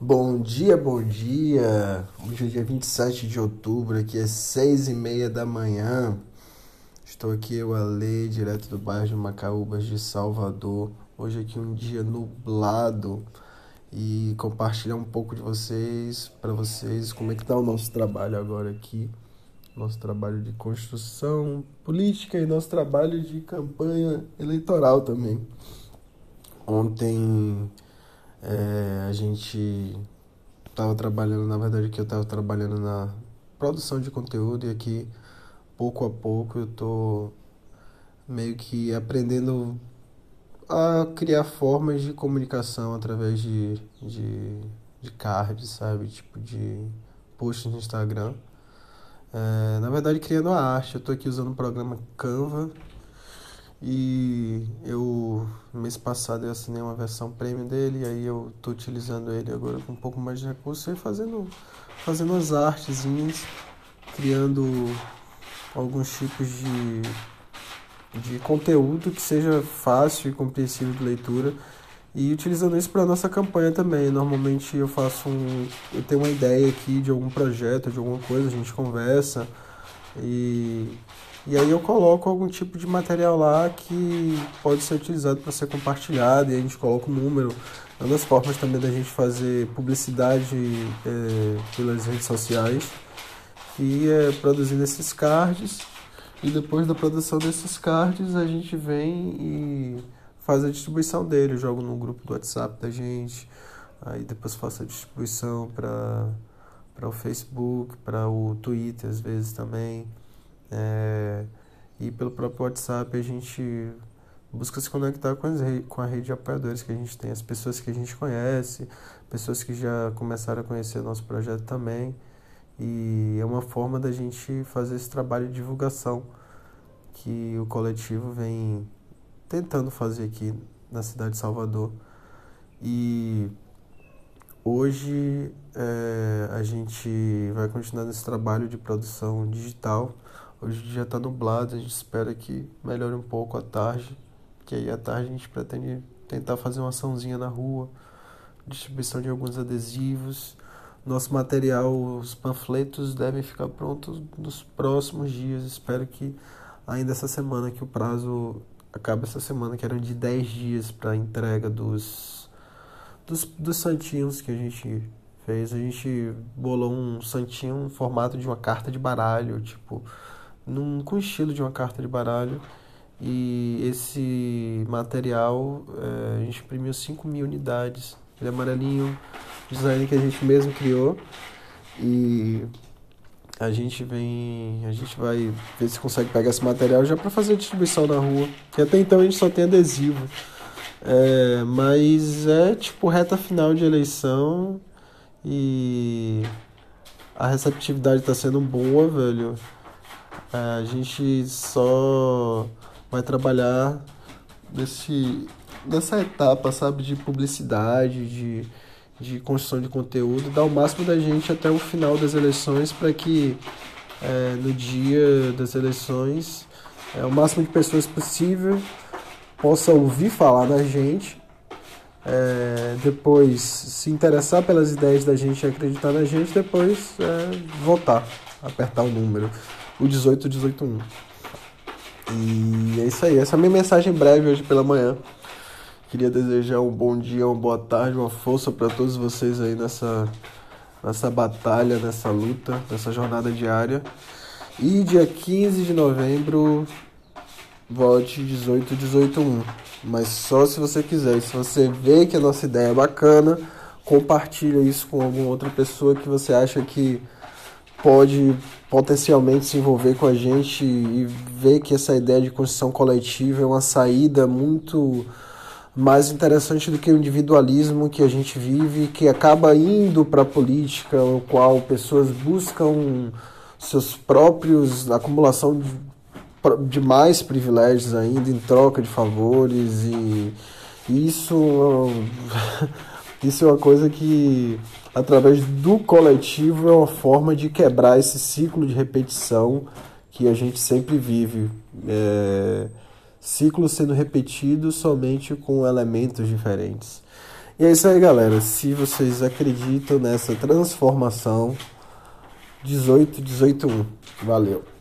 Bom dia, bom dia! Hoje é dia 27 de outubro, aqui é seis e meia da manhã. Estou aqui, eu, Ale, direto do bairro de Macaúbas de Salvador. Hoje aqui um dia nublado e compartilhar um pouco de vocês, para vocês, como é que tá o nosso trabalho agora aqui. Nosso trabalho de construção política e nosso trabalho de campanha eleitoral também. Ontem é, gente estava trabalhando, na verdade que eu estava trabalhando na produção de conteúdo e aqui pouco a pouco eu tô meio que aprendendo a criar formas de comunicação através de, de, de cards, sabe? Tipo de posts no Instagram. É, na verdade criando a arte, eu tô aqui usando o programa Canva e eu, mês passado, eu assinei uma versão premium dele, aí eu tô utilizando ele agora com um pouco mais de recurso e fazendo, fazendo as artezinhas, criando alguns tipos de, de conteúdo que seja fácil e compreensível de leitura e utilizando isso para nossa campanha também. Normalmente eu faço um. Eu tenho uma ideia aqui de algum projeto, de alguma coisa, a gente conversa e e aí eu coloco algum tipo de material lá que pode ser utilizado para ser compartilhado e a gente coloca o número. Uma das formas também da gente fazer publicidade é, pelas redes sociais e é produzindo esses cards e depois da produção desses cards a gente vem e faz a distribuição dele, eu jogo no grupo do WhatsApp da gente, aí depois faço a distribuição para o Facebook, para o Twitter às vezes também. É, e pelo próprio WhatsApp a gente busca se conectar com, as, com a rede de apoiadores que a gente tem, as pessoas que a gente conhece, pessoas que já começaram a conhecer nosso projeto também. E é uma forma da gente fazer esse trabalho de divulgação que o coletivo vem tentando fazer aqui na cidade de Salvador. E hoje é, a gente vai continuar nesse trabalho de produção digital Hoje o dia está nublado, a gente espera que melhore um pouco a tarde, que aí à tarde a gente pretende tentar fazer uma açãozinha na rua, distribuição de alguns adesivos. Nosso material, os panfletos devem ficar prontos nos próximos dias. Espero que ainda essa semana, que o prazo acaba essa semana, que eram de 10 dias para entrega dos, dos, dos santinhos que a gente fez. A gente bolou um santinho em formato de uma carta de baralho, tipo num, com o estilo de uma carta de baralho. E esse material é, a gente imprimiu 5 mil unidades. Ele é amarelinho, design que a gente mesmo criou. E a gente vem. A gente vai ver se consegue pegar esse material já para fazer distribuição na rua. Que até então a gente só tem adesivo. É, mas é tipo reta final de eleição e a receptividade está sendo boa, velho. A gente só vai trabalhar nesse, nessa etapa, sabe, de publicidade, de, de construção de conteúdo, dar o máximo da gente até o final das eleições para que é, no dia das eleições é, o máximo de pessoas possível possa ouvir falar da gente, é, depois se interessar pelas ideias da gente e acreditar na gente, depois é, votar, apertar o número o 18181. E é isso aí, essa é a minha mensagem breve hoje pela manhã. Queria desejar um bom dia, uma boa tarde, uma força para todos vocês aí nessa, nessa batalha, nessa luta, nessa jornada diária. E dia 15 de novembro, vote 18181. Mas só se você quiser. Se você vê que a nossa ideia é bacana, compartilha isso com alguma outra pessoa que você acha que pode potencialmente se envolver com a gente e ver que essa ideia de construção coletiva é uma saída muito mais interessante do que o individualismo que a gente vive, que acaba indo para a política, o qual pessoas buscam seus próprios acumulação de, de mais privilégios ainda em troca de favores e isso isso é uma coisa que através do coletivo é uma forma de quebrar esse ciclo de repetição que a gente sempre vive. É, ciclo sendo repetido somente com elementos diferentes. E é isso aí, galera. Se vocês acreditam nessa transformação, 18, 18, 1. Valeu.